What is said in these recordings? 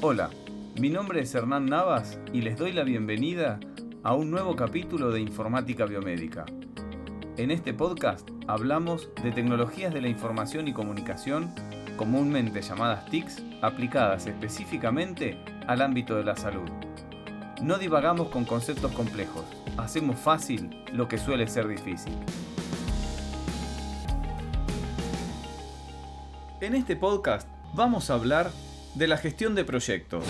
Hola, mi nombre es Hernán Navas y les doy la bienvenida a un nuevo capítulo de Informática Biomédica. En este podcast hablamos de tecnologías de la información y comunicación, comúnmente llamadas TICs, aplicadas específicamente al ámbito de la salud. No divagamos con conceptos complejos, hacemos fácil lo que suele ser difícil. En este podcast vamos a hablar de la gestión de proyectos.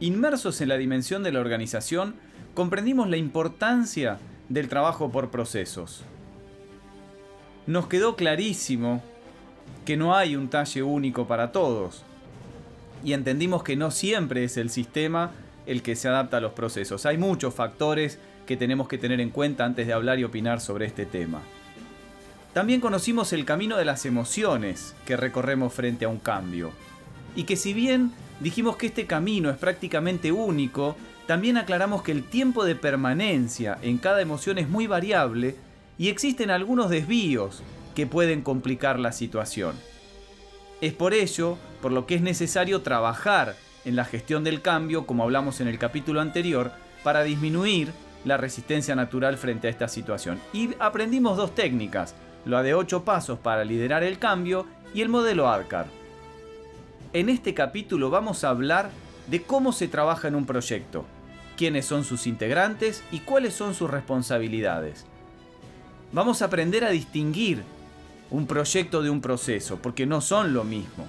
Inmersos en la dimensión de la organización, comprendimos la importancia del trabajo por procesos. Nos quedó clarísimo que no hay un talle único para todos. Y entendimos que no siempre es el sistema el que se adapta a los procesos. Hay muchos factores que tenemos que tener en cuenta antes de hablar y opinar sobre este tema. También conocimos el camino de las emociones que recorremos frente a un cambio. Y que si bien dijimos que este camino es prácticamente único, también aclaramos que el tiempo de permanencia en cada emoción es muy variable y existen algunos desvíos que pueden complicar la situación. Es por ello por lo que es necesario trabajar en la gestión del cambio, como hablamos en el capítulo anterior, para disminuir la resistencia natural frente a esta situación. Y aprendimos dos técnicas, la de 8 pasos para liderar el cambio y el modelo ADCAR. En este capítulo vamos a hablar de cómo se trabaja en un proyecto, quiénes son sus integrantes y cuáles son sus responsabilidades. Vamos a aprender a distinguir un proyecto de un proceso, porque no son lo mismo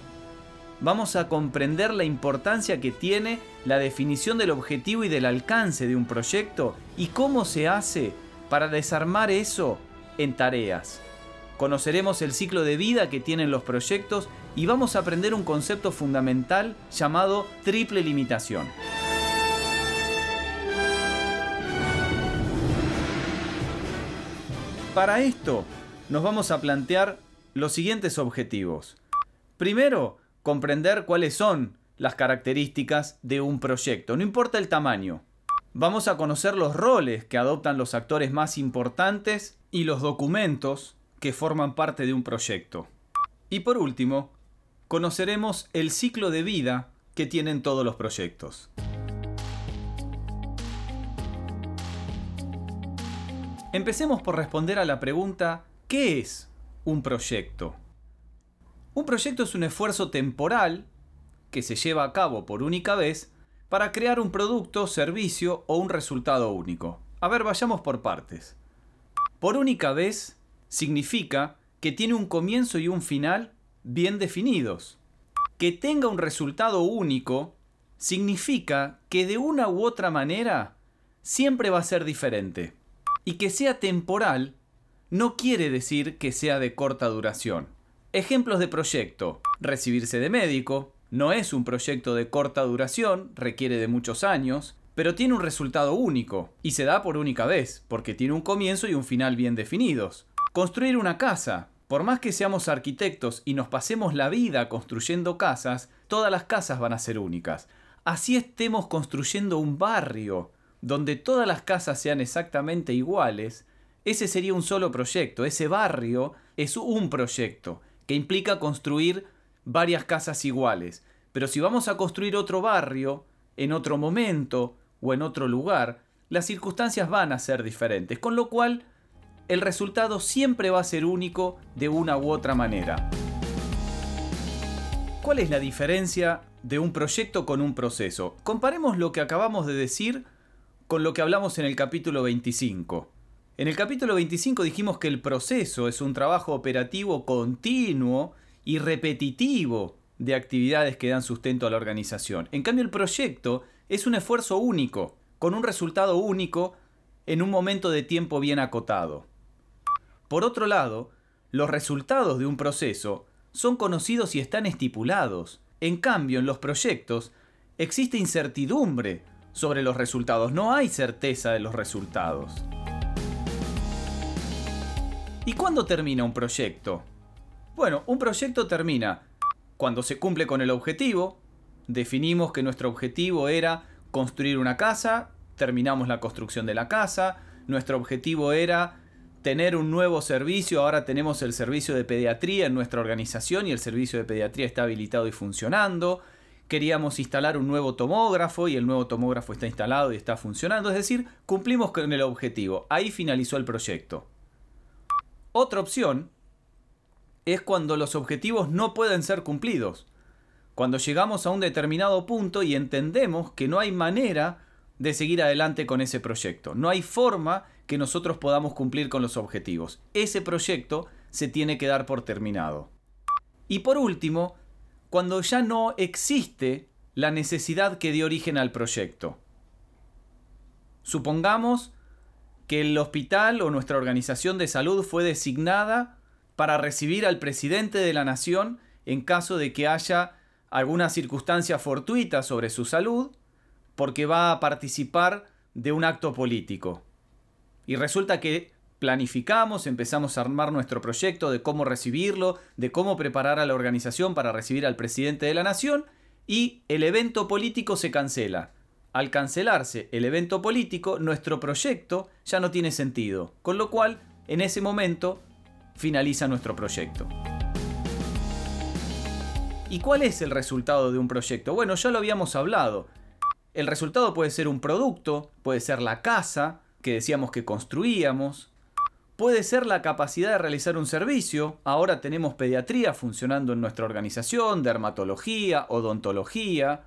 vamos a comprender la importancia que tiene la definición del objetivo y del alcance de un proyecto y cómo se hace para desarmar eso en tareas. Conoceremos el ciclo de vida que tienen los proyectos y vamos a aprender un concepto fundamental llamado triple limitación. Para esto nos vamos a plantear los siguientes objetivos. Primero, comprender cuáles son las características de un proyecto, no importa el tamaño. Vamos a conocer los roles que adoptan los actores más importantes y los documentos que forman parte de un proyecto. Y por último, conoceremos el ciclo de vida que tienen todos los proyectos. Empecemos por responder a la pregunta, ¿qué es un proyecto? Un proyecto es un esfuerzo temporal que se lleva a cabo por única vez para crear un producto, servicio o un resultado único. A ver, vayamos por partes. Por única vez significa que tiene un comienzo y un final bien definidos. Que tenga un resultado único significa que de una u otra manera siempre va a ser diferente. Y que sea temporal no quiere decir que sea de corta duración. Ejemplos de proyecto. Recibirse de médico. No es un proyecto de corta duración, requiere de muchos años, pero tiene un resultado único y se da por única vez, porque tiene un comienzo y un final bien definidos. Construir una casa. Por más que seamos arquitectos y nos pasemos la vida construyendo casas, todas las casas van a ser únicas. Así estemos construyendo un barrio donde todas las casas sean exactamente iguales, ese sería un solo proyecto, ese barrio es un proyecto que implica construir varias casas iguales. Pero si vamos a construir otro barrio, en otro momento o en otro lugar, las circunstancias van a ser diferentes, con lo cual el resultado siempre va a ser único de una u otra manera. ¿Cuál es la diferencia de un proyecto con un proceso? Comparemos lo que acabamos de decir con lo que hablamos en el capítulo 25. En el capítulo 25 dijimos que el proceso es un trabajo operativo continuo y repetitivo de actividades que dan sustento a la organización. En cambio, el proyecto es un esfuerzo único, con un resultado único en un momento de tiempo bien acotado. Por otro lado, los resultados de un proceso son conocidos y están estipulados. En cambio, en los proyectos existe incertidumbre sobre los resultados, no hay certeza de los resultados. ¿Y cuándo termina un proyecto? Bueno, un proyecto termina cuando se cumple con el objetivo, definimos que nuestro objetivo era construir una casa, terminamos la construcción de la casa, nuestro objetivo era tener un nuevo servicio, ahora tenemos el servicio de pediatría en nuestra organización y el servicio de pediatría está habilitado y funcionando. Queríamos instalar un nuevo tomógrafo y el nuevo tomógrafo está instalado y está funcionando, es decir, cumplimos con el objetivo. Ahí finalizó el proyecto. Otra opción es cuando los objetivos no pueden ser cumplidos. Cuando llegamos a un determinado punto y entendemos que no hay manera de seguir adelante con ese proyecto. No hay forma que nosotros podamos cumplir con los objetivos. Ese proyecto se tiene que dar por terminado. Y por último, cuando ya no existe la necesidad que dio origen al proyecto. Supongamos que el hospital o nuestra organización de salud fue designada para recibir al presidente de la nación en caso de que haya alguna circunstancia fortuita sobre su salud, porque va a participar de un acto político. Y resulta que planificamos, empezamos a armar nuestro proyecto de cómo recibirlo, de cómo preparar a la organización para recibir al presidente de la nación, y el evento político se cancela. Al cancelarse el evento político, nuestro proyecto ya no tiene sentido, con lo cual, en ese momento, finaliza nuestro proyecto. ¿Y cuál es el resultado de un proyecto? Bueno, ya lo habíamos hablado. El resultado puede ser un producto, puede ser la casa que decíamos que construíamos, puede ser la capacidad de realizar un servicio. Ahora tenemos pediatría funcionando en nuestra organización, dermatología, odontología,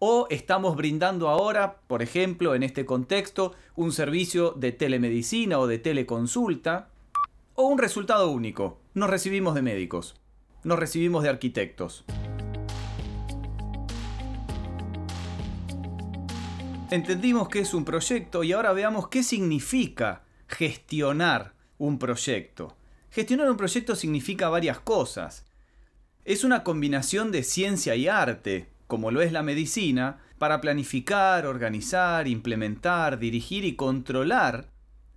o estamos brindando ahora, por ejemplo, en este contexto, un servicio de telemedicina o de teleconsulta o un resultado único. Nos recibimos de médicos, nos recibimos de arquitectos. Entendimos que es un proyecto y ahora veamos qué significa gestionar un proyecto. Gestionar un proyecto significa varias cosas. Es una combinación de ciencia y arte, como lo es la medicina, para planificar, organizar, implementar, dirigir y controlar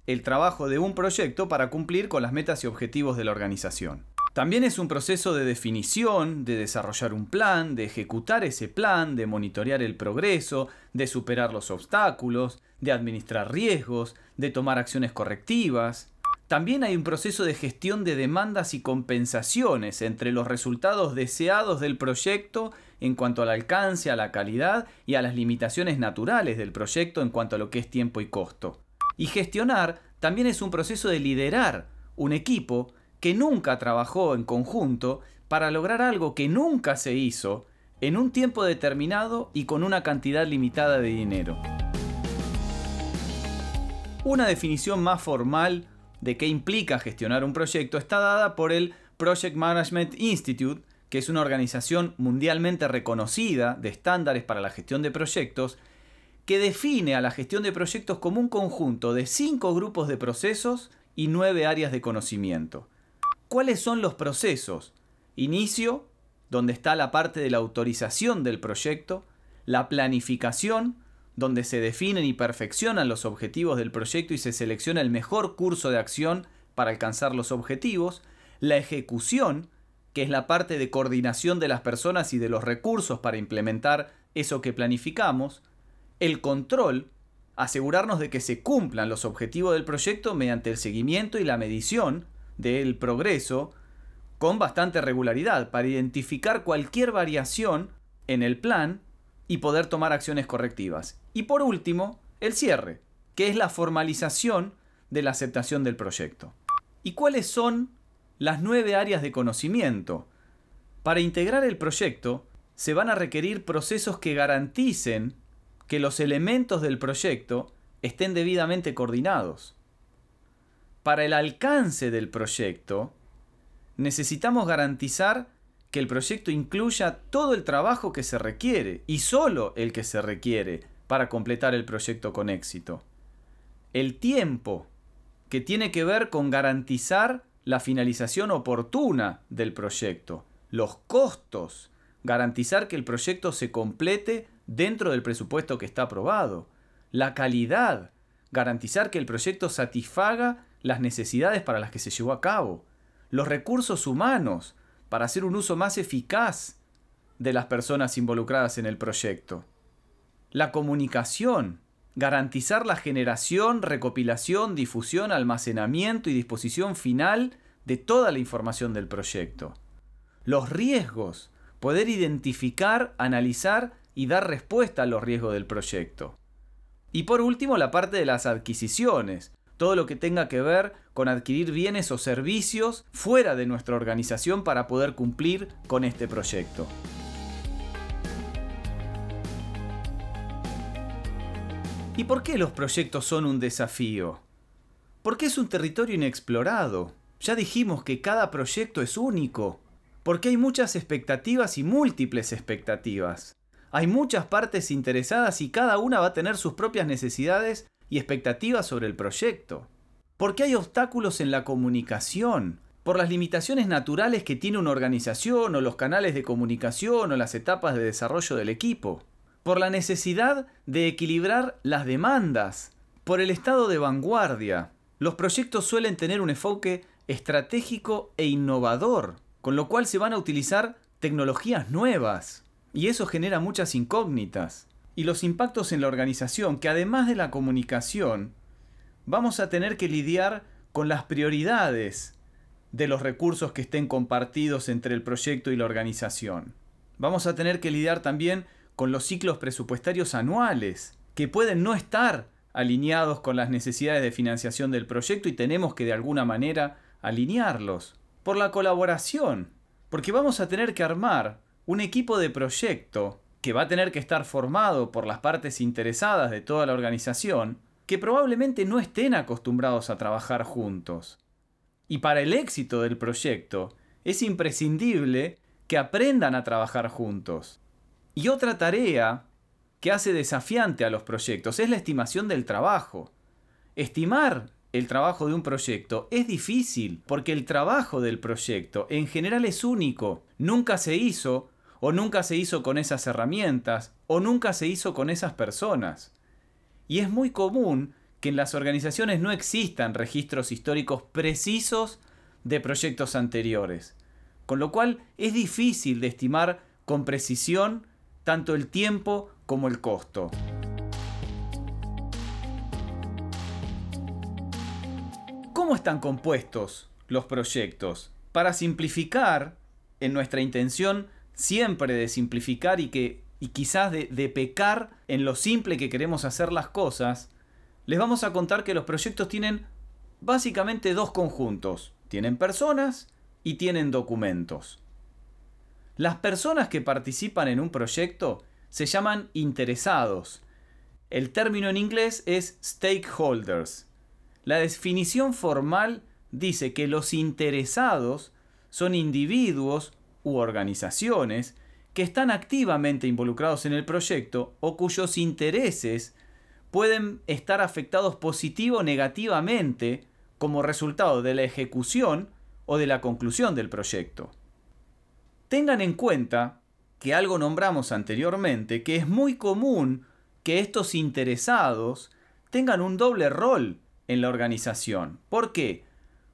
el trabajo de un proyecto para cumplir con las metas y objetivos de la organización. También es un proceso de definición, de desarrollar un plan, de ejecutar ese plan, de monitorear el progreso, de superar los obstáculos, de administrar riesgos, de tomar acciones correctivas. También hay un proceso de gestión de demandas y compensaciones entre los resultados deseados del proyecto en cuanto al alcance, a la calidad y a las limitaciones naturales del proyecto en cuanto a lo que es tiempo y costo. Y gestionar también es un proceso de liderar un equipo que nunca trabajó en conjunto para lograr algo que nunca se hizo en un tiempo determinado y con una cantidad limitada de dinero. Una definición más formal de qué implica gestionar un proyecto está dada por el Project Management Institute, que es una organización mundialmente reconocida de estándares para la gestión de proyectos que define a la gestión de proyectos como un conjunto de cinco grupos de procesos y nueve áreas de conocimiento. ¿Cuáles son los procesos? Inicio, donde está la parte de la autorización del proyecto, la planificación, donde se definen y perfeccionan los objetivos del proyecto y se selecciona el mejor curso de acción para alcanzar los objetivos, la ejecución, que es la parte de coordinación de las personas y de los recursos para implementar eso que planificamos, el control, asegurarnos de que se cumplan los objetivos del proyecto mediante el seguimiento y la medición del progreso con bastante regularidad para identificar cualquier variación en el plan y poder tomar acciones correctivas. Y por último, el cierre, que es la formalización de la aceptación del proyecto. ¿Y cuáles son las nueve áreas de conocimiento? Para integrar el proyecto, se van a requerir procesos que garanticen que los elementos del proyecto estén debidamente coordinados. Para el alcance del proyecto, necesitamos garantizar que el proyecto incluya todo el trabajo que se requiere y solo el que se requiere para completar el proyecto con éxito. el tiempo, que tiene que ver con garantizar la finalización oportuna del proyecto, los costos, garantizar que el proyecto se complete dentro del presupuesto que está aprobado, la calidad, garantizar que el proyecto satisfaga las necesidades para las que se llevó a cabo, los recursos humanos, para hacer un uso más eficaz de las personas involucradas en el proyecto. La comunicación, garantizar la generación, recopilación, difusión, almacenamiento y disposición final de toda la información del proyecto. Los riesgos, poder identificar, analizar y dar respuesta a los riesgos del proyecto. Y por último, la parte de las adquisiciones, todo lo que tenga que ver con adquirir bienes o servicios fuera de nuestra organización para poder cumplir con este proyecto. ¿Y por qué los proyectos son un desafío? Porque es un territorio inexplorado. Ya dijimos que cada proyecto es único. Porque hay muchas expectativas y múltiples expectativas. Hay muchas partes interesadas y cada una va a tener sus propias necesidades y expectativas sobre el proyecto. Porque hay obstáculos en la comunicación, por las limitaciones naturales que tiene una organización o los canales de comunicación o las etapas de desarrollo del equipo por la necesidad de equilibrar las demandas, por el estado de vanguardia. Los proyectos suelen tener un enfoque estratégico e innovador, con lo cual se van a utilizar tecnologías nuevas, y eso genera muchas incógnitas. Y los impactos en la organización, que además de la comunicación, vamos a tener que lidiar con las prioridades de los recursos que estén compartidos entre el proyecto y la organización. Vamos a tener que lidiar también con los ciclos presupuestarios anuales, que pueden no estar alineados con las necesidades de financiación del proyecto y tenemos que de alguna manera alinearlos. Por la colaboración, porque vamos a tener que armar un equipo de proyecto que va a tener que estar formado por las partes interesadas de toda la organización, que probablemente no estén acostumbrados a trabajar juntos. Y para el éxito del proyecto, es imprescindible que aprendan a trabajar juntos. Y otra tarea que hace desafiante a los proyectos es la estimación del trabajo. Estimar el trabajo de un proyecto es difícil porque el trabajo del proyecto en general es único. Nunca se hizo o nunca se hizo con esas herramientas o nunca se hizo con esas personas. Y es muy común que en las organizaciones no existan registros históricos precisos de proyectos anteriores. Con lo cual es difícil de estimar con precisión tanto el tiempo como el costo. ¿Cómo están compuestos los proyectos? Para simplificar, en nuestra intención siempre de simplificar y que y quizás de, pecar en lo simple que queremos hacer las cosas, les vamos a contar que los proyectos tienen básicamente dos conjuntos. Tienen personas y tienen documentos. Las personas que participan en un proyecto se llaman interesados. El término en inglés es stakeholders. La definición formal dice que los interesados son individuos u organizaciones que están activamente involucrados en el proyecto o cuyos intereses pueden estar afectados positivo o negativamente como resultado de la ejecución o de la conclusión del proyecto. Tengan en cuenta que algo nombramos anteriormente, que es muy común que estos interesados tengan un doble rol en la organización. ¿Por qué?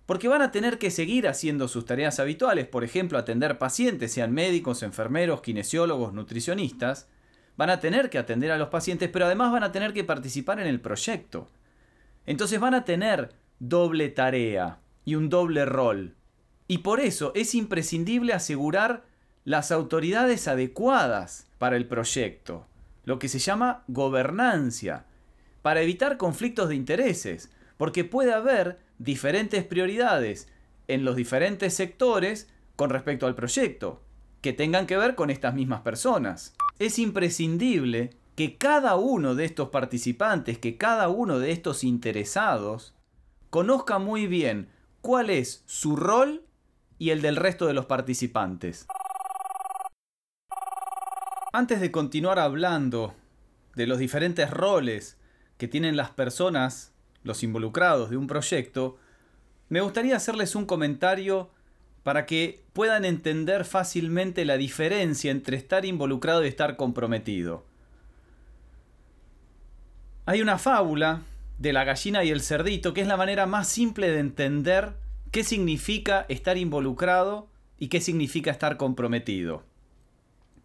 Porque van a tener que seguir haciendo sus tareas habituales, por ejemplo, atender pacientes, sean médicos, enfermeros, kinesiólogos, nutricionistas. Van a tener que atender a los pacientes, pero además van a tener que participar en el proyecto. Entonces van a tener doble tarea y un doble rol. Y por eso es imprescindible asegurar las autoridades adecuadas para el proyecto, lo que se llama gobernancia, para evitar conflictos de intereses, porque puede haber diferentes prioridades en los diferentes sectores con respecto al proyecto, que tengan que ver con estas mismas personas. Es imprescindible que cada uno de estos participantes, que cada uno de estos interesados, conozca muy bien cuál es su rol y el del resto de los participantes. Antes de continuar hablando de los diferentes roles que tienen las personas los involucrados de un proyecto, me gustaría hacerles un comentario para que puedan entender fácilmente la diferencia entre estar involucrado y estar comprometido. Hay una fábula de la gallina y el cerdito que es la manera más simple de entender qué significa estar involucrado y qué significa estar comprometido.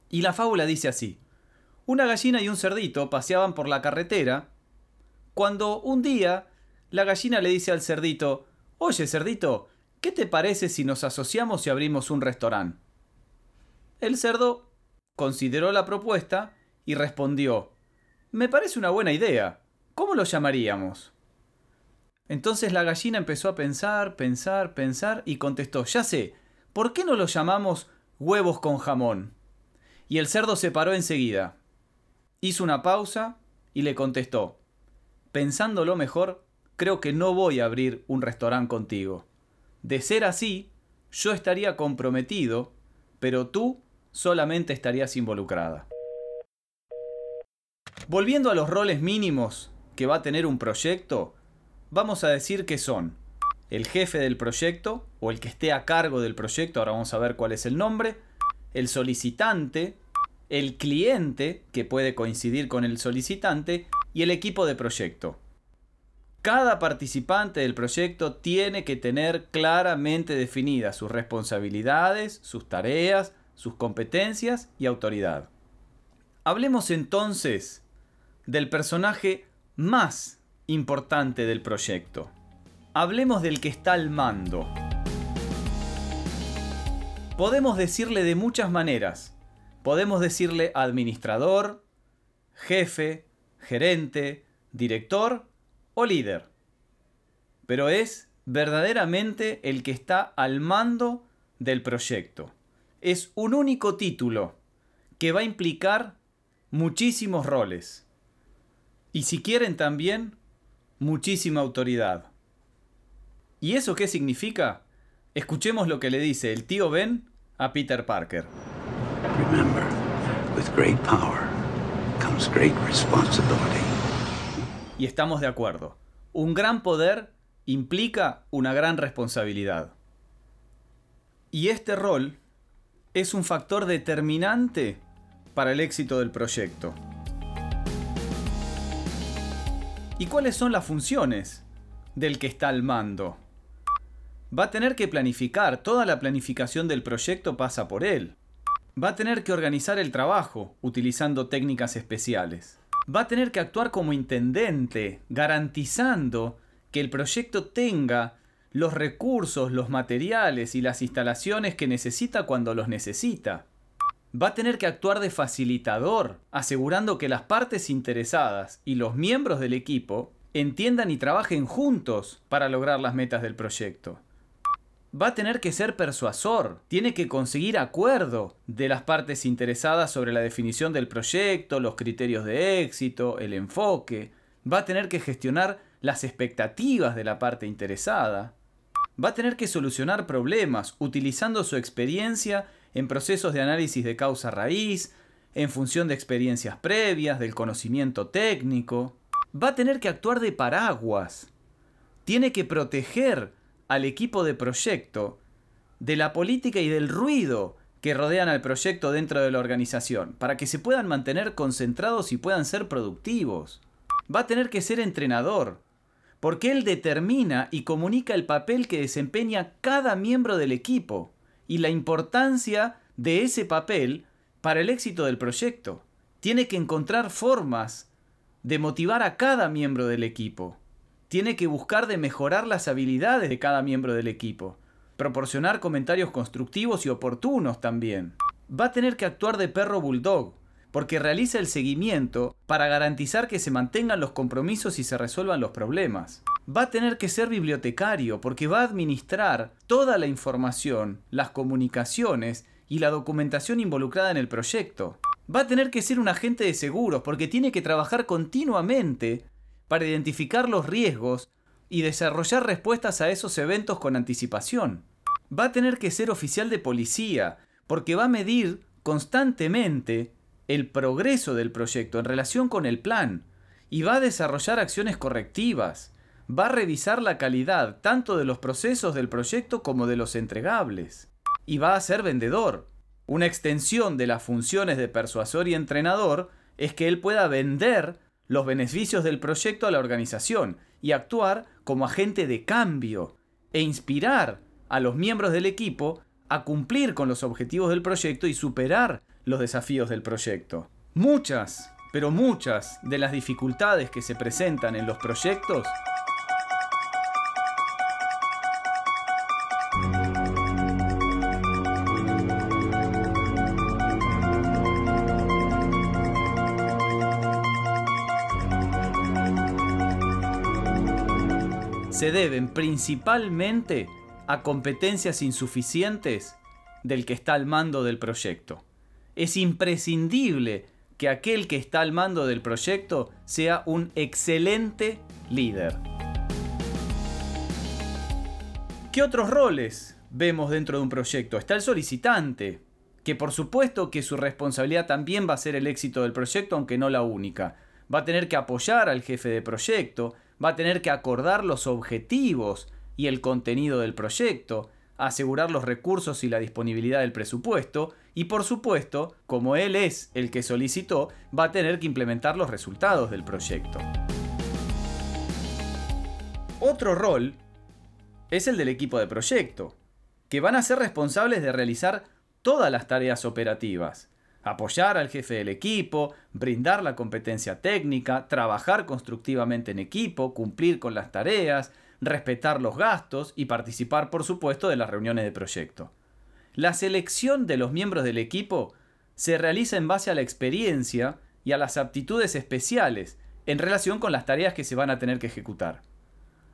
Y la fábula dice así. Una gallina y un cerdito paseaban por la carretera cuando un día la gallina le dice al cerdito, Oye cerdito, ¿qué te parece si nos asociamos y abrimos un restaurante? El cerdo consideró la propuesta y respondió, Me parece una buena idea. ¿Cómo lo llamaríamos? Entonces la gallina empezó a pensar, pensar, pensar y contestó, ya sé, ¿por qué no lo llamamos huevos con jamón? Y el cerdo se paró enseguida. Hizo una pausa y le contestó, pensándolo mejor, creo que no voy a abrir un restaurante contigo. De ser así, yo estaría comprometido, pero tú solamente estarías involucrada. Volviendo a los roles mínimos que va a tener un proyecto, vamos a decir que son el jefe del proyecto o el que esté a cargo del proyecto, ahora vamos a ver cuál es el nombre, el solicitante, el cliente, que puede coincidir con el solicitante, y el equipo de proyecto. Cada participante del proyecto tiene que tener claramente definidas sus responsabilidades, sus tareas, sus competencias y autoridad. Hablemos entonces del personaje más importante del proyecto. Hablemos del que está al mando. Podemos decirle de muchas maneras. Podemos decirle administrador, jefe, gerente, director o líder. Pero es verdaderamente el que está al mando del proyecto. Es un único título que va a implicar muchísimos roles. Y si quieren también, muchísima autoridad. ¿Y eso qué significa? Escuchemos lo que le dice el tío Ben a Peter Parker. Y estamos de acuerdo. Un gran poder implica una gran responsabilidad. Y este rol es un factor determinante para el éxito del proyecto. ¿Y cuáles son las funciones del que está al mando? Va a tener que planificar, toda la planificación del proyecto pasa por él. Va a tener que organizar el trabajo utilizando técnicas especiales. Va a tener que actuar como intendente, garantizando que el proyecto tenga los recursos, los materiales y las instalaciones que necesita cuando los necesita. Va a tener que actuar de facilitador, asegurando que las partes interesadas y los miembros del equipo entiendan y trabajen juntos para lograr las metas del proyecto va a tener que ser persuasor, tiene que conseguir acuerdo de las partes interesadas sobre la definición del proyecto, los criterios de éxito, el enfoque, va a tener que gestionar las expectativas de la parte interesada, va a tener que solucionar problemas utilizando su experiencia en procesos de análisis de causa raíz, en función de experiencias previas, del conocimiento técnico, va a tener que actuar de paraguas, tiene que proteger al equipo de proyecto de la política y del ruido que rodean al proyecto dentro de la organización, para que se puedan mantener concentrados y puedan ser productivos. Va a tener que ser entrenador, porque él determina y comunica el papel que desempeña cada miembro del equipo y la importancia de ese papel para el éxito del proyecto. Tiene que encontrar formas de motivar a cada miembro del equipo tiene que buscar de mejorar las habilidades de cada miembro del equipo, proporcionar comentarios constructivos y oportunos también. Va a tener que actuar de perro bulldog, porque realiza el seguimiento para garantizar que se mantengan los compromisos y se resuelvan los problemas. Va a tener que ser bibliotecario, porque va a administrar toda la información, las comunicaciones y la documentación involucrada en el proyecto. Va a tener que ser un agente de seguros, porque tiene que trabajar continuamente para identificar los riesgos y desarrollar respuestas a esos eventos con anticipación. Va a tener que ser oficial de policía, porque va a medir constantemente el progreso del proyecto en relación con el plan y va a desarrollar acciones correctivas. va a revisar la calidad tanto de los procesos del proyecto como de los entregables. Y va a ser vendedor. Una extensión de las funciones de persuasor y entrenador es que él pueda vender los beneficios del proyecto a la organización y actuar como agente de cambio e inspirar a los miembros del equipo a cumplir con los objetivos del proyecto y superar los desafíos del proyecto. Muchas, pero muchas de las dificultades que se presentan en los proyectos se deben principalmente a competencias insuficientes del que está al mando del proyecto. Es imprescindible que aquel que está al mando del proyecto sea un excelente líder. ¿Qué otros roles vemos dentro de un proyecto? Está el solicitante, que por supuesto que su responsabilidad también va a ser el éxito del proyecto, aunque no la única. Va a tener que apoyar al jefe de proyecto, va a tener que acordar los objetivos y el contenido del proyecto, asegurar los recursos y la disponibilidad del presupuesto, y por supuesto, como él es el que solicitó, va a tener que implementar los resultados del proyecto. Otro rol es el del equipo de proyecto, que van a ser responsables de realizar todas las tareas operativas, apoyar al jefe del equipo, brindar la competencia técnica, trabajar constructivamente en equipo, cumplir con las tareas, respetar los gastos y participar, por supuesto, de las reuniones de proyecto. La selección de los miembros del equipo se realiza en base a la experiencia y a las aptitudes especiales en relación con las tareas que se van a tener que ejecutar.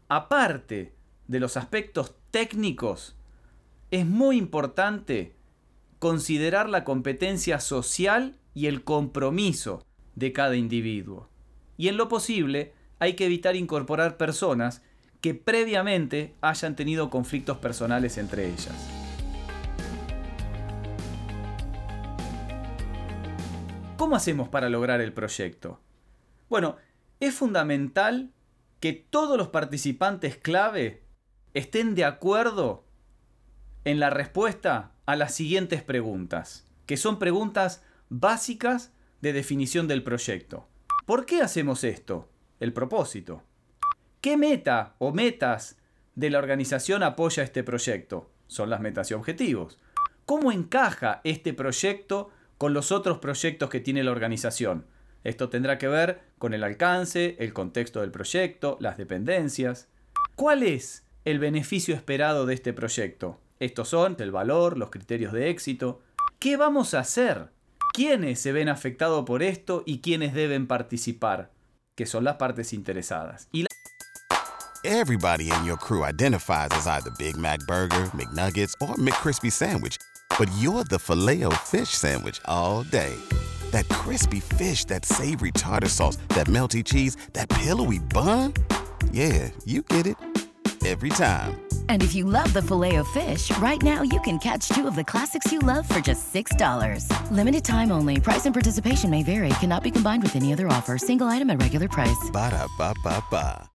Aparte de los aspectos técnicos, es muy importante considerar la competencia social y el compromiso de cada individuo. Y en lo posible, hay que evitar incorporar personas que previamente hayan tenido conflictos personales entre ellas. ¿Cómo hacemos para lograr el proyecto? Bueno, es fundamental que todos los participantes clave estén de acuerdo en la respuesta a las siguientes preguntas, que son preguntas básicas de definición del proyecto. ¿Por qué hacemos esto? El propósito. ¿Qué meta o metas de la organización apoya este proyecto? Son las metas y objetivos. ¿Cómo encaja este proyecto con los otros proyectos que tiene la organización? Esto tendrá que ver con el alcance, el contexto del proyecto, las dependencias. ¿Cuál es el beneficio esperado de este proyecto? Estos son el valor, los criterios de éxito. ¿Qué vamos a hacer? ¿Quiénes se ven afectados por esto y quiénes deben participar? Que son las partes interesadas. Everybody in your crew identifies as either Big Mac burger, McNuggets or McCrispy sandwich, but you're the Filet-O-Fish sandwich all day. That crispy fish, that savory tartar sauce, that melty cheese, that pillowy bun? Yeah, you get it every time. And if you love the filet of fish, right now you can catch two of the classics you love for just $6. Limited time only. Price and participation may vary. Cannot be combined with any other offer. Single item at regular price. Ba da ba ba ba.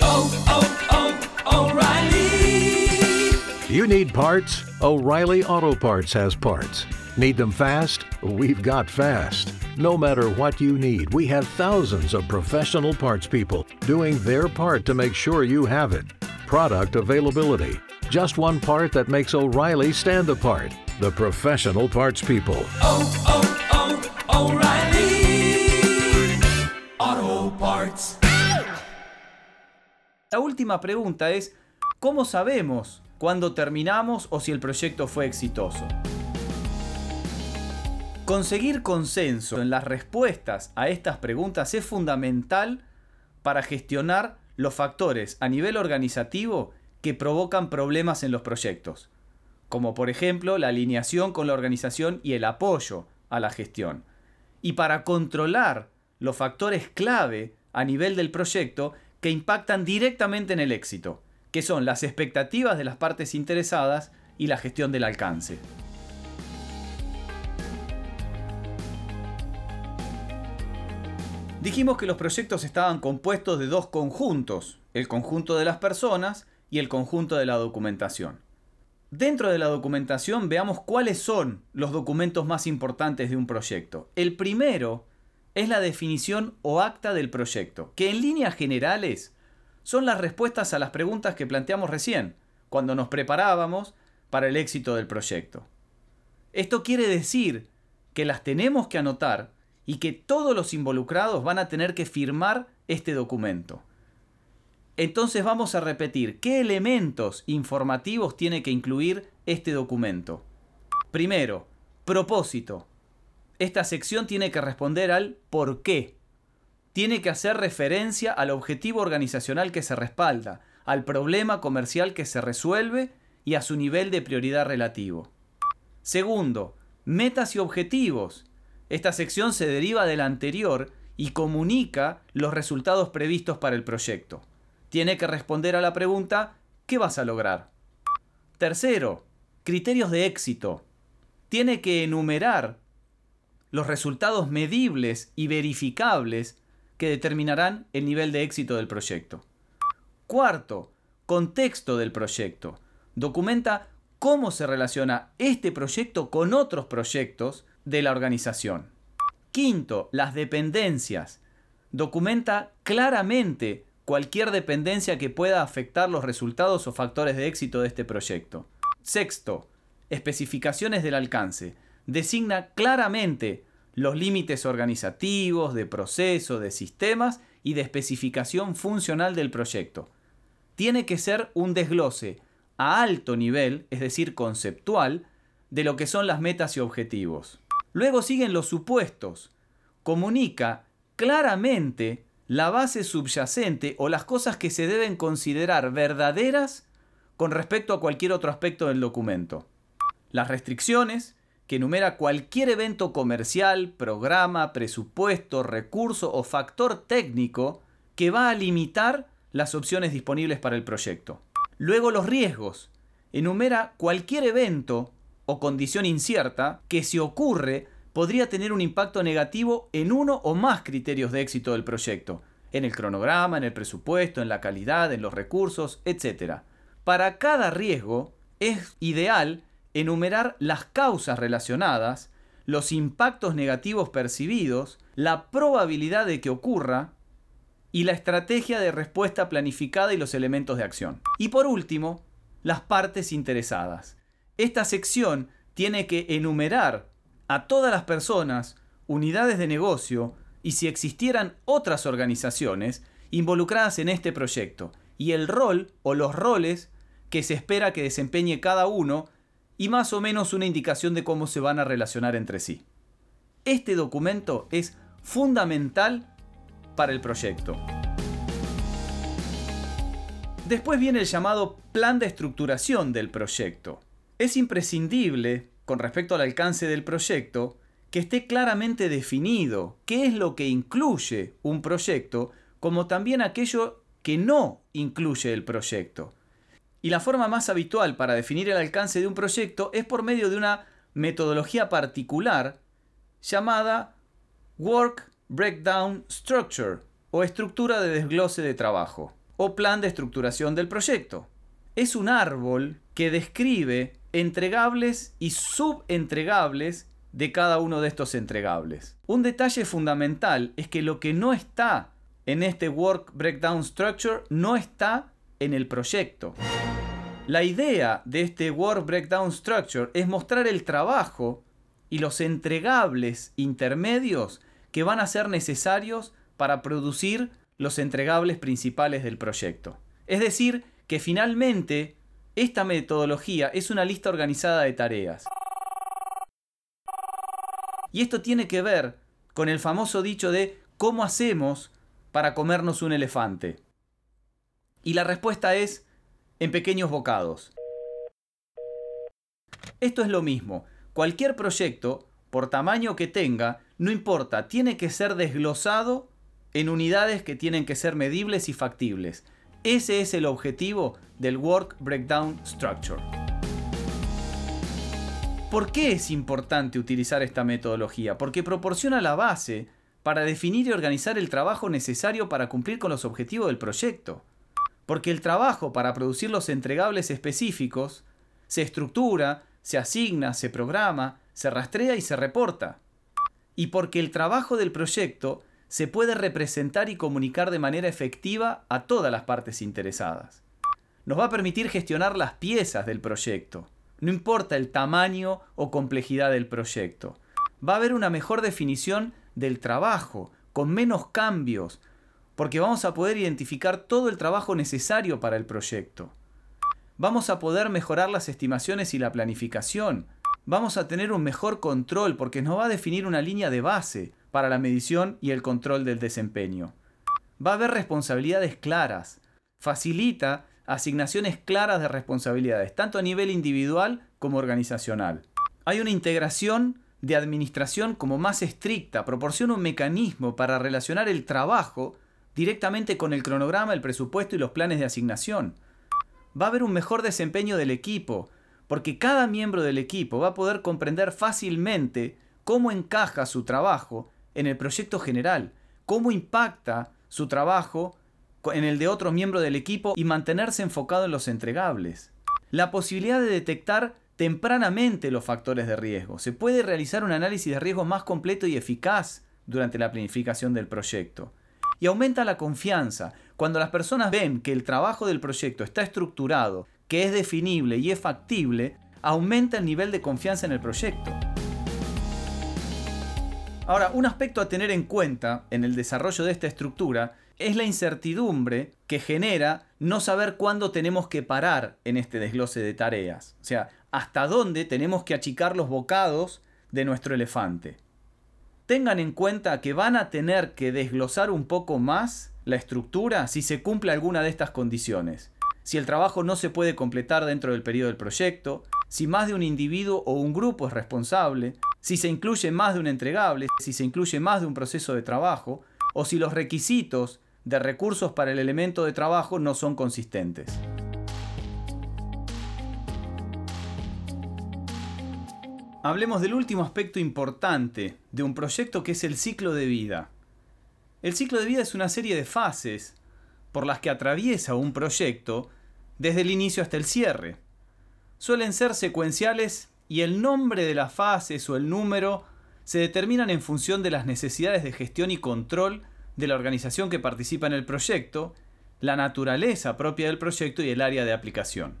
Oh, oh, oh, O'Reilly. You need parts? O'Reilly Auto Parts has parts. Need them fast? We've got fast. No matter what you need, we have thousands of professional parts people doing their part to make sure you have it. Product availability. Just one part that makes O'Reilly stand apart. The professional parts people. La última pregunta es, ¿cómo sabemos cuándo terminamos o si el proyecto fue exitoso? Conseguir consenso en las respuestas a estas preguntas es fundamental para gestionar los factores a nivel organizativo que provocan problemas en los proyectos, como por ejemplo la alineación con la organización y el apoyo a la gestión. Y para controlar los factores clave a nivel del proyecto que impactan directamente en el éxito, que son las expectativas de las partes interesadas y la gestión del alcance. Dijimos que los proyectos estaban compuestos de dos conjuntos, el conjunto de las personas y el conjunto de la documentación. Dentro de la documentación veamos cuáles son los documentos más importantes de un proyecto. El primero es la definición o acta del proyecto, que en líneas generales son las respuestas a las preguntas que planteamos recién, cuando nos preparábamos para el éxito del proyecto. Esto quiere decir que las tenemos que anotar y que todos los involucrados van a tener que firmar este documento. Entonces vamos a repetir qué elementos informativos tiene que incluir este documento. Primero, propósito. Esta sección tiene que responder al por qué. Tiene que hacer referencia al objetivo organizacional que se respalda, al problema comercial que se resuelve y a su nivel de prioridad relativo. Segundo, metas y objetivos. Esta sección se deriva de la anterior y comunica los resultados previstos para el proyecto. Tiene que responder a la pregunta ¿qué vas a lograr? Tercero, criterios de éxito. Tiene que enumerar los resultados medibles y verificables que determinarán el nivel de éxito del proyecto. Cuarto, contexto del proyecto. Documenta cómo se relaciona este proyecto con otros proyectos de la organización. Quinto, las dependencias. Documenta claramente cualquier dependencia que pueda afectar los resultados o factores de éxito de este proyecto. Sexto, especificaciones del alcance. Designa claramente los límites organizativos, de proceso, de sistemas y de especificación funcional del proyecto tiene que ser un desglose a alto nivel, es decir, conceptual, de lo que son las metas y objetivos. Luego siguen los supuestos. Comunica claramente la base subyacente o las cosas que se deben considerar verdaderas con respecto a cualquier otro aspecto del documento. Las restricciones, que enumera cualquier evento comercial, programa, presupuesto, recurso o factor técnico que va a limitar las opciones disponibles para el proyecto. Luego los riesgos. Enumera cualquier evento o condición incierta que si ocurre podría tener un impacto negativo en uno o más criterios de éxito del proyecto, en el cronograma, en el presupuesto, en la calidad, en los recursos, etc. Para cada riesgo es ideal enumerar las causas relacionadas, los impactos negativos percibidos, la probabilidad de que ocurra y la estrategia de respuesta planificada y los elementos de acción. Y por último, las partes interesadas. Esta sección tiene que enumerar a todas las personas, unidades de negocio y si existieran otras organizaciones involucradas en este proyecto y el rol o los roles que se espera que desempeñe cada uno y más o menos una indicación de cómo se van a relacionar entre sí. Este documento es fundamental para el proyecto. Después viene el llamado plan de estructuración del proyecto. Es imprescindible, con respecto al alcance del proyecto, que esté claramente definido qué es lo que incluye un proyecto, como también aquello que no incluye el proyecto. Y la forma más habitual para definir el alcance de un proyecto es por medio de una metodología particular llamada Work Breakdown Structure o estructura de desglose de trabajo o plan de estructuración del proyecto. Es un árbol que describe entregables y subentregables de cada uno de estos entregables. Un detalle fundamental es que lo que no está en este Work Breakdown Structure no está en el proyecto. La idea de este Work Breakdown Structure es mostrar el trabajo y los entregables intermedios que van a ser necesarios para producir los entregables principales del proyecto. Es decir, que finalmente esta metodología es una lista organizada de tareas. Y esto tiene que ver con el famoso dicho de ¿cómo hacemos para comernos un elefante? Y la respuesta es en pequeños bocados. Esto es lo mismo. Cualquier proyecto, por tamaño que tenga, no importa, tiene que ser desglosado en unidades que tienen que ser medibles y factibles. Ese es el objetivo del Work Breakdown Structure. ¿Por qué es importante utilizar esta metodología? Porque proporciona la base para definir y organizar el trabajo necesario para cumplir con los objetivos del proyecto. porque el trabajo para producir los entregables específicos se estructura, se asigna, se programa, se rastrea y se reporta. Y porque el trabajo del proyecto se puede representar y comunicar de manera efectiva a todas las partes interesadas. Nos va a permitir gestionar las piezas del proyecto, no importa el tamaño o complejidad del proyecto. Va a haber una mejor definición del trabajo, con menos cambios, porque vamos a poder identificar todo el trabajo necesario para el proyecto. Vamos a poder mejorar las estimaciones y la planificación. Vamos a tener un mejor control porque nos va a definir una línea de base para la medición y el control del desempeño. Va a haber responsabilidades claras. Facilita asignaciones claras de responsabilidades, tanto a nivel individual como organizacional. Hay una integración de administración como más estricta, proporciona un mecanismo para relacionar el trabajo directamente con el cronograma, el presupuesto y los planes de asignación. Va a haber un mejor desempeño del equipo, porque cada miembro del equipo va a poder comprender fácilmente cómo encaja su trabajo en el proyecto general, cómo impacta su trabajo en el de otro miembro del equipo y mantenerse enfocado en los entregables. La posibilidad de detectar tempranamente los factores de riesgo. Se puede realizar un análisis de riesgo más completo y eficaz durante la planificación del proyecto y aumenta la confianza. Cuando las personas ven que el trabajo del proyecto está estructurado, que es definible y es factible, aumenta el nivel de confianza en el proyecto. Ahora, un aspecto a tener en cuenta en el desarrollo de esta estructura es la incertidumbre que genera no saber cuándo tenemos que parar en este desglose de tareas. O sea, hasta dónde tenemos que achicar los bocados de nuestro elefante tengan en cuenta que van a tener que desglosar un poco más la estructura si se cumple alguna de estas condiciones. Si el trabajo no se puede completar dentro del periodo del proyecto, si más de un individuo o un grupo es responsable, si se incluye más de un entregable, si se incluye más de un proceso de trabajo, o si los requisitos de recursos para el elemento de trabajo no son consistentes. Hablemos del último aspecto importante de un proyecto que es el ciclo de vida. El ciclo de vida es una serie de fases por las que atraviesa un proyecto desde el inicio hasta el cierre. Suelen ser secuenciales y el nombre de las fases o el número se determinan en función de las necesidades de gestión y control de la organización que participa en el proyecto, la naturaleza propia del proyecto y el área de aplicación.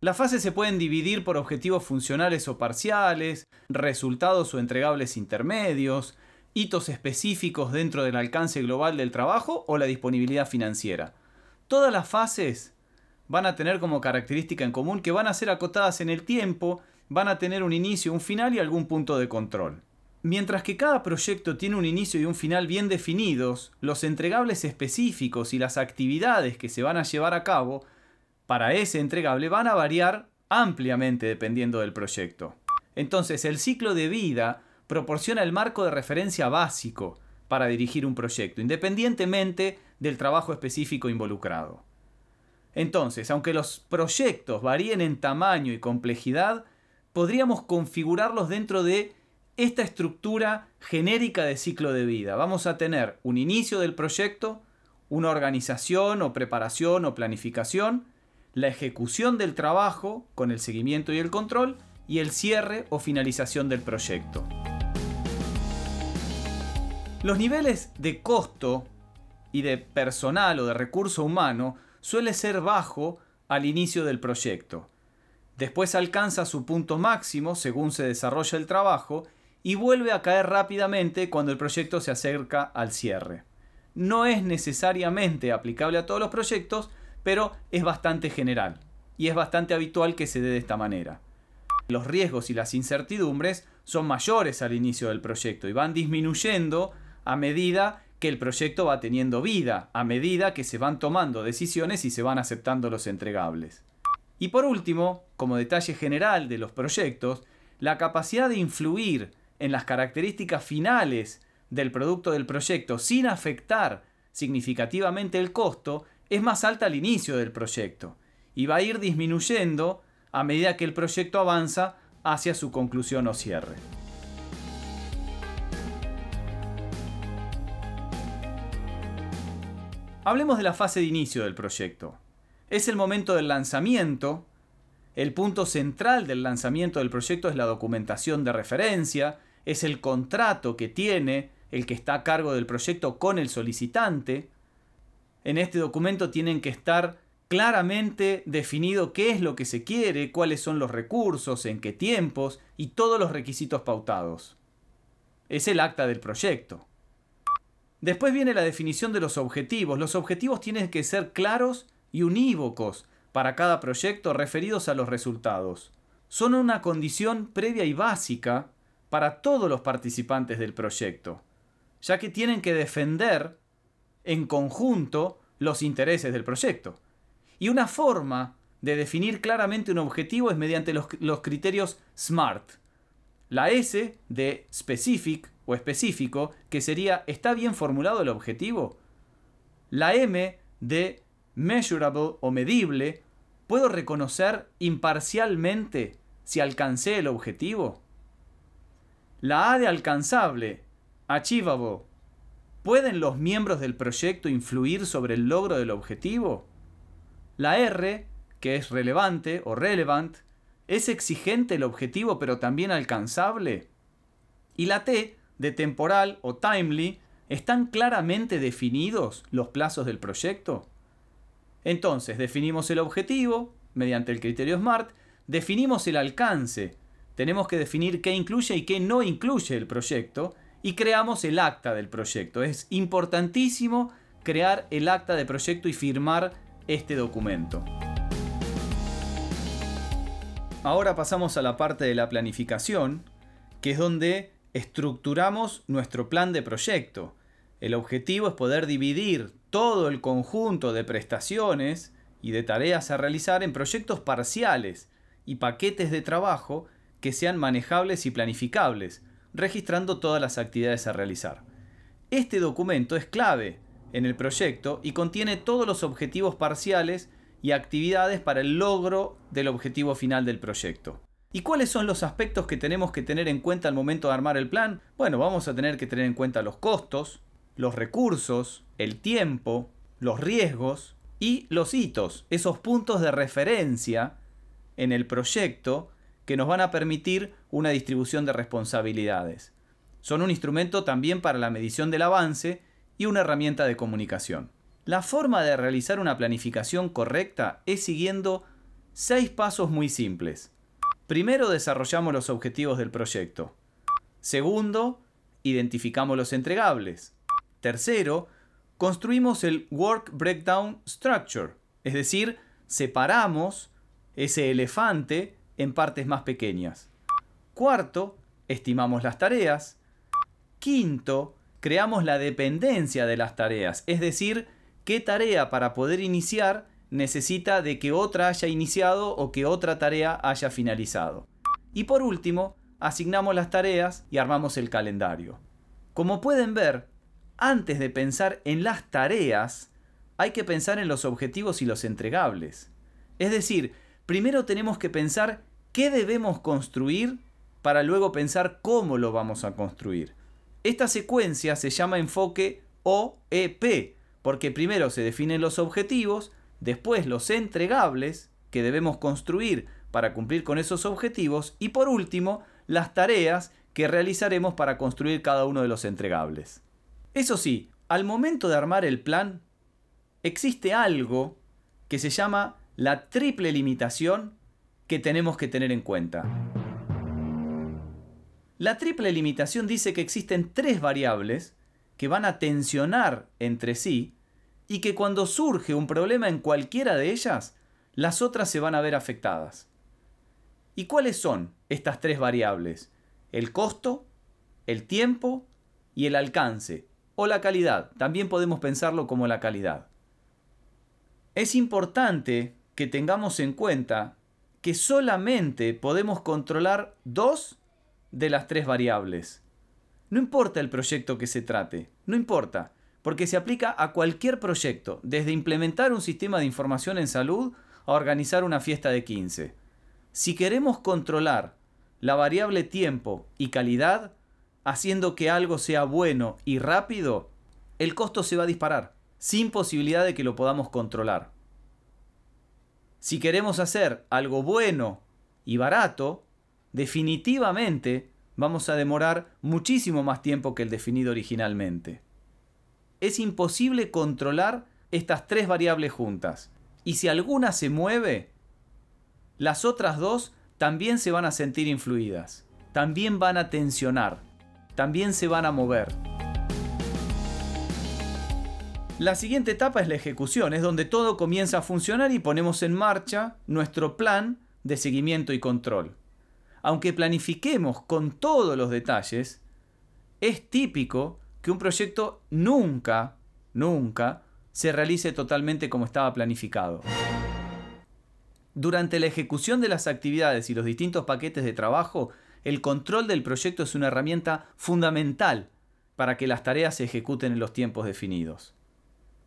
Las fases se pueden dividir por objetivos funcionales o parciales, resultados o entregables intermedios, hitos específicos dentro del alcance global del trabajo o la disponibilidad financiera. Todas las fases van a tener como característica en común que van a ser acotadas en el tiempo, van a tener un inicio, un final y algún punto de control. Mientras que cada proyecto tiene un inicio y un final bien definidos, los entregables específicos y las actividades que se van a llevar a cabo para ese entregable van a variar ampliamente dependiendo del proyecto. Entonces, el ciclo de vida proporciona el marco de referencia básico para dirigir un proyecto, independientemente del trabajo específico involucrado. Entonces, aunque los proyectos varíen en tamaño y complejidad, podríamos configurarlos dentro de esta estructura genérica de ciclo de vida. Vamos a tener un inicio del proyecto, una organización o preparación o planificación, la ejecución del trabajo con el seguimiento y el control y el cierre o finalización del proyecto. Los niveles de costo y de personal o de recurso humano suele ser bajo al inicio del proyecto. Después alcanza su punto máximo según se desarrolla el trabajo y vuelve a caer rápidamente cuando el proyecto se acerca al cierre. No es necesariamente aplicable a todos los proyectos, pero es bastante general y es bastante habitual que se dé de esta manera. Los riesgos y las incertidumbres son mayores al inicio del proyecto y van disminuyendo a medida que el proyecto va teniendo vida, a medida que se van tomando decisiones y se van aceptando los entregables. Y por último, como detalle general de los proyectos, la capacidad de influir en las características finales del producto del proyecto sin afectar significativamente el costo es más alta al inicio del proyecto y va a ir disminuyendo a medida que el proyecto avanza hacia su conclusión o cierre. Hablemos de la fase de inicio del proyecto. Es el momento del lanzamiento. El punto central del lanzamiento del proyecto es la documentación de referencia, es el contrato que tiene el que está a cargo del proyecto con el solicitante. En este documento tienen que estar claramente definido qué es lo que se quiere, cuáles son los recursos, en qué tiempos y todos los requisitos pautados. Es el acta del proyecto. Después viene la definición de los objetivos. Los objetivos tienen que ser claros y unívocos para cada proyecto referidos a los resultados. Son una condición previa y básica para todos los participantes del proyecto, ya que tienen que defender en conjunto los intereses del proyecto. Y una forma de definir claramente un objetivo es mediante los, criterios SMART. La S de specific o específico, que sería ¿está bien formulado el objetivo? La M de measurable o medible, ¿puedo reconocer imparcialmente si alcancé el objetivo? La A de alcanzable, achievable, ¿pueden los miembros del proyecto influir sobre el logro del objetivo? La R, que es relevante o relevant, ¿es exigente el objetivo pero también alcanzable? Y la T, de temporal o timely, ¿están claramente definidos los plazos del proyecto? Entonces, definimos el objetivo mediante el criterio SMART, definimos el alcance, tenemos que definir qué incluye y qué no incluye el proyecto y creamos el acta del proyecto. Es importantísimo crear el acta de proyecto y firmar este documento. Ahora pasamos a la parte de la planificación, que es donde estructuramos nuestro plan de proyecto. El objetivo es poder dividir todo el conjunto de prestaciones y de tareas a realizar en proyectos parciales y paquetes de trabajo que sean manejables y planificables, registrando todas las actividades a realizar. Este documento es clave en el proyecto y contiene todos los objetivos parciales y actividades para el logro del objetivo final del proyecto. ¿Y cuáles son los aspectos que tenemos que tener en cuenta al momento de armar el plan? Bueno, vamos a tener que tener en cuenta los costos, los recursos, el tiempo, los riesgos y los hitos, esos puntos de referencia en el proyecto que nos van a permitir una distribución de responsabilidades. Son un instrumento también para la medición del avance y una herramienta de comunicación. La forma de realizar una planificación correcta es siguiendo seis pasos muy simples. Primero desarrollamos los objetivos del proyecto. Segundo, identificamos los entregables. Tercero, construimos el Work Breakdown Structure, es decir, separamos ese elefante en partes más pequeñas. Cuarto, estimamos las tareas. Quinto, creamos la dependencia de las tareas, es decir, qué tarea para poder iniciar necesita de que otra haya iniciado o que otra tarea haya finalizado. Y por último, asignamos las tareas y armamos el calendario. Como pueden ver, antes de pensar en las tareas, hay que pensar en los objetivos y los entregables. Es decir, primero tenemos que pensar qué debemos construir para luego pensar cómo lo vamos a construir. Esta secuencia se llama enfoque OEP, porque primero se definen los objetivos, después los entregables que debemos construir para cumplir con esos objetivos y por último las tareas que realizaremos para construir cada uno de los entregables. Eso sí, al momento de armar el plan, existe algo que se llama la triple limitación que tenemos que tener en cuenta. La triple limitación dice que existen tres variables que van a tensionar entre sí y que cuando surge un problema en cualquiera de ellas, las otras se van a ver afectadas. ¿Y cuáles son estas tres variables? El costo, el tiempo y el alcance, o la calidad. También podemos pensarlo como la calidad. Es importante que tengamos en cuenta que solamente podemos controlar dos de las tres variables. No importa el proyecto que se trate, no importa, porque se aplica a cualquier proyecto, desde implementar un sistema de información en salud a organizar una fiesta de 15. Si queremos controlar la variable tiempo y calidad, haciendo que algo sea bueno y rápido, el costo se va a disparar. sin posibilidad de que lo podamos controlar. Si queremos hacer algo bueno y barato, definitivamente vamos a demorar muchísimo más tiempo que el definido originalmente. Es imposible controlar estas tres variables juntas. Y si alguna se mueve, las otras dos también se van a sentir influidas, también van a tensionar, también se van a mover. La siguiente etapa es la ejecución, es donde todo comienza a funcionar y ponemos en marcha nuestro plan de seguimiento y control. Aunque planifiquemos con todos los detalles, es típico que un proyecto nunca, nunca se realice totalmente como estaba planificado. Durante la ejecución de las actividades y los distintos paquetes de trabajo, el control del proyecto es una herramienta fundamental para que las tareas se ejecuten en los tiempos definidos.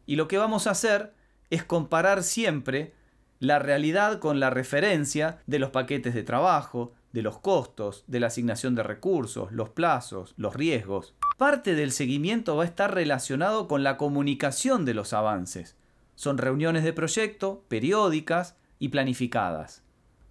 Y lo que vamos a hacer es comparar siempre la realidad con la referencia de los paquetes de trabajo, de los costos, de la asignación de recursos, los plazos, los riesgos. Parte del seguimiento va a estar relacionado con la comunicación de los avances. Son reuniones de proyecto, periódicas y planificadas.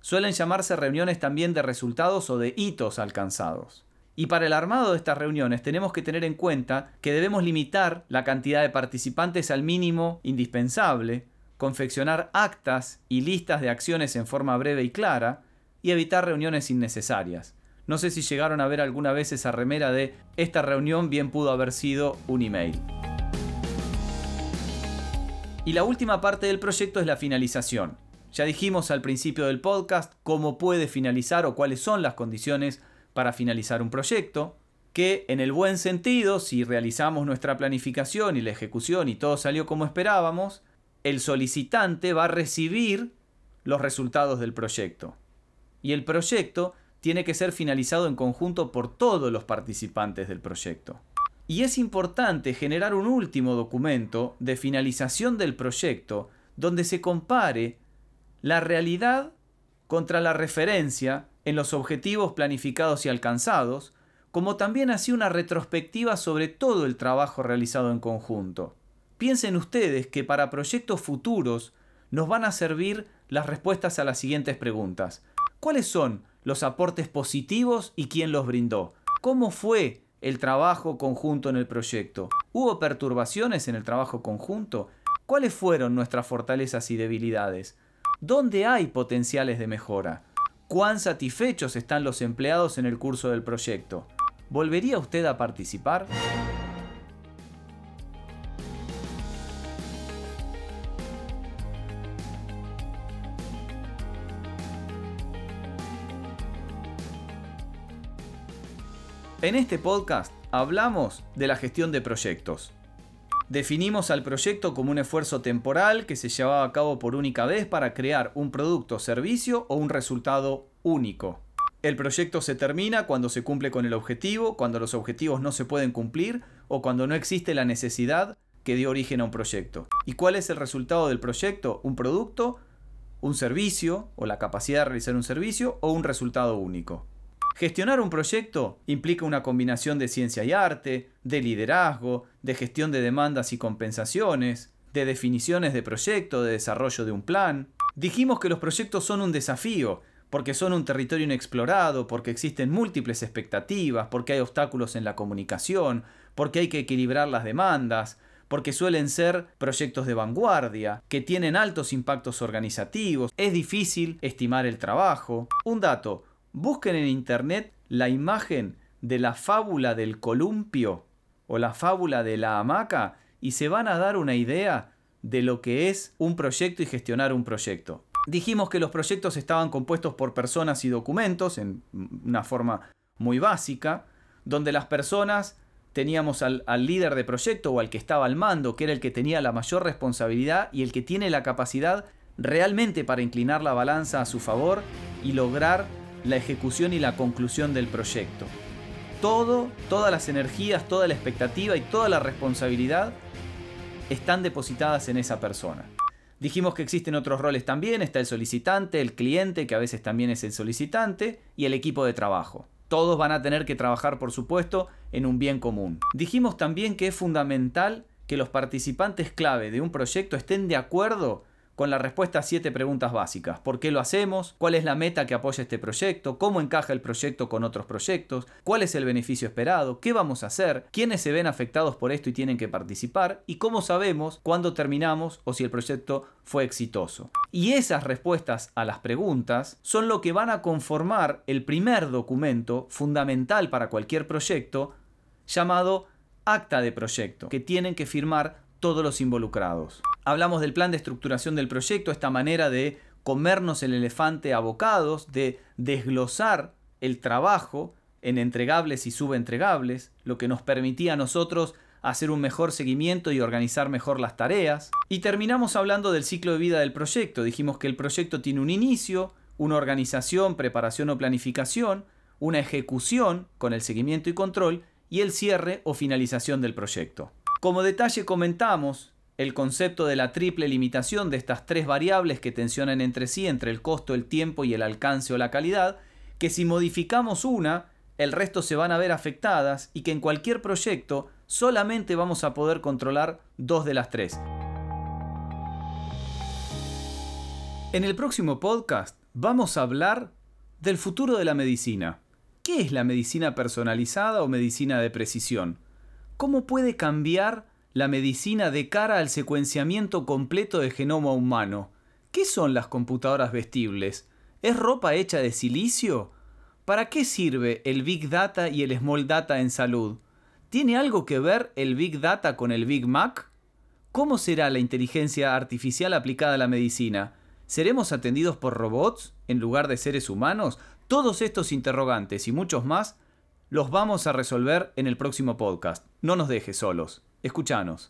Suelen llamarse reuniones también de resultados o de hitos alcanzados. Y para el armado de estas reuniones tenemos que tener en cuenta que debemos limitar la cantidad de participantes al mínimo indispensable, confeccionar actas y listas de acciones en forma breve y clara, y evitar reuniones innecesarias. No sé si llegaron a ver alguna vez esa remera de esta reunión bien pudo haber sido un email. Y la última parte del proyecto es la finalización. Ya dijimos al principio del podcast cómo puede finalizar o cuáles son las condiciones para finalizar un proyecto, que en el buen sentido, si realizamos nuestra planificación y la ejecución y todo salió como esperábamos, el solicitante va a recibir los resultados del proyecto. Y el proyecto tiene que ser finalizado en conjunto por todos los participantes del proyecto. Y es importante generar un último documento de finalización del proyecto donde se compare la realidad contra la referencia en los objetivos planificados y alcanzados, como también así una retrospectiva sobre todo el trabajo realizado en conjunto. Piensen ustedes que para proyectos futuros nos van a servir las respuestas a las siguientes preguntas. ¿Cuáles son los aportes positivos y quién los brindó? ¿Cómo fue el trabajo conjunto en el proyecto? ¿Hubo perturbaciones en el trabajo conjunto? ¿Cuáles fueron nuestras fortalezas y debilidades? ¿Dónde hay potenciales de mejora? ¿Cuán satisfechos están los empleados en el curso del proyecto? ¿Volvería usted a participar? En este podcast hablamos de la gestión de proyectos. Definimos al proyecto como un esfuerzo temporal que se llevaba a cabo por única vez para crear un producto, servicio o un resultado único. El proyecto se termina cuando se cumple con el objetivo, cuando los objetivos no se pueden cumplir o cuando no existe la necesidad que dio origen a un proyecto. ¿Y cuál es el resultado del proyecto? Un producto, un servicio o la capacidad de realizar un servicio o un resultado único. Gestionar un proyecto implica una combinación de ciencia y arte, de liderazgo, de gestión de demandas y compensaciones, de definiciones de proyecto, de desarrollo de un plan. Dijimos que los proyectos son un desafío, porque son un territorio inexplorado, porque existen múltiples expectativas, porque hay obstáculos en la comunicación, porque hay que equilibrar las demandas, porque suelen ser proyectos de vanguardia, que tienen altos impactos organizativos, es difícil estimar el trabajo. Un dato, Busquen en internet la imagen de la fábula del columpio o la fábula de la hamaca y se van a dar una idea de lo que es un proyecto y gestionar un proyecto. Dijimos que los proyectos estaban compuestos por personas y documentos en una forma muy básica, donde las personas teníamos al, líder de proyecto o al que estaba al mando, que era el que tenía la mayor responsabilidad y el que tiene la capacidad realmente para inclinar la balanza a su favor y lograr la ejecución y la conclusión del proyecto. Todo, todas las energías, toda la expectativa y toda la responsabilidad están depositadas en esa persona. Dijimos que existen otros roles también, está el solicitante, el cliente, que a veces también es el solicitante, y el equipo de trabajo. Todos van a tener que trabajar, por supuesto, en un bien común. Dijimos también que es fundamental que los participantes clave de un proyecto estén de acuerdo con la respuesta a siete preguntas básicas. ¿Por qué lo hacemos? ¿Cuál es la meta que apoya este proyecto? ¿Cómo encaja el proyecto con otros proyectos? ¿Cuál es el beneficio esperado? ¿Qué vamos a hacer? ¿Quiénes se ven afectados por esto y tienen que participar? ¿Y cómo sabemos cuándo terminamos o si el proyecto fue exitoso? Y esas respuestas a las preguntas son lo que van a conformar el primer documento fundamental para cualquier proyecto llamado acta de proyecto, que tienen que firmar todos los involucrados. Hablamos del plan de estructuración del proyecto, esta manera de comernos el elefante a bocados, de desglosar el trabajo en entregables y subentregables, lo que nos permitía a nosotros hacer un mejor seguimiento y organizar mejor las tareas. Y terminamos hablando del ciclo de vida del proyecto. Dijimos que el proyecto tiene un inicio, una organización, preparación o planificación, una ejecución con el seguimiento y control y el cierre o finalización del proyecto. Como detalle comentamos el concepto de la triple limitación de estas tres variables que tensionan entre sí, entre el costo, el tiempo y el alcance o la calidad, que si modificamos una, el resto se van a ver afectadas y que en cualquier proyecto solamente vamos a poder controlar dos de las tres. En el próximo podcast vamos a hablar del futuro de la medicina. ¿Qué es la medicina personalizada o medicina de precisión? ¿Cómo puede cambiar la medicina de cara al secuenciamiento completo de genoma humano? ¿Qué son las computadoras vestibles? ¿Es ropa hecha de silicio? ¿Para qué sirve el Big Data y el Small Data en salud? ¿Tiene algo que ver el Big Data con el Big Mac? ¿Cómo será la inteligencia artificial aplicada a la medicina? ¿Seremos atendidos por robots en lugar de seres humanos? Todos estos interrogantes y muchos más los vamos a resolver en el próximo podcast. No nos dejes solos. Escuchanos.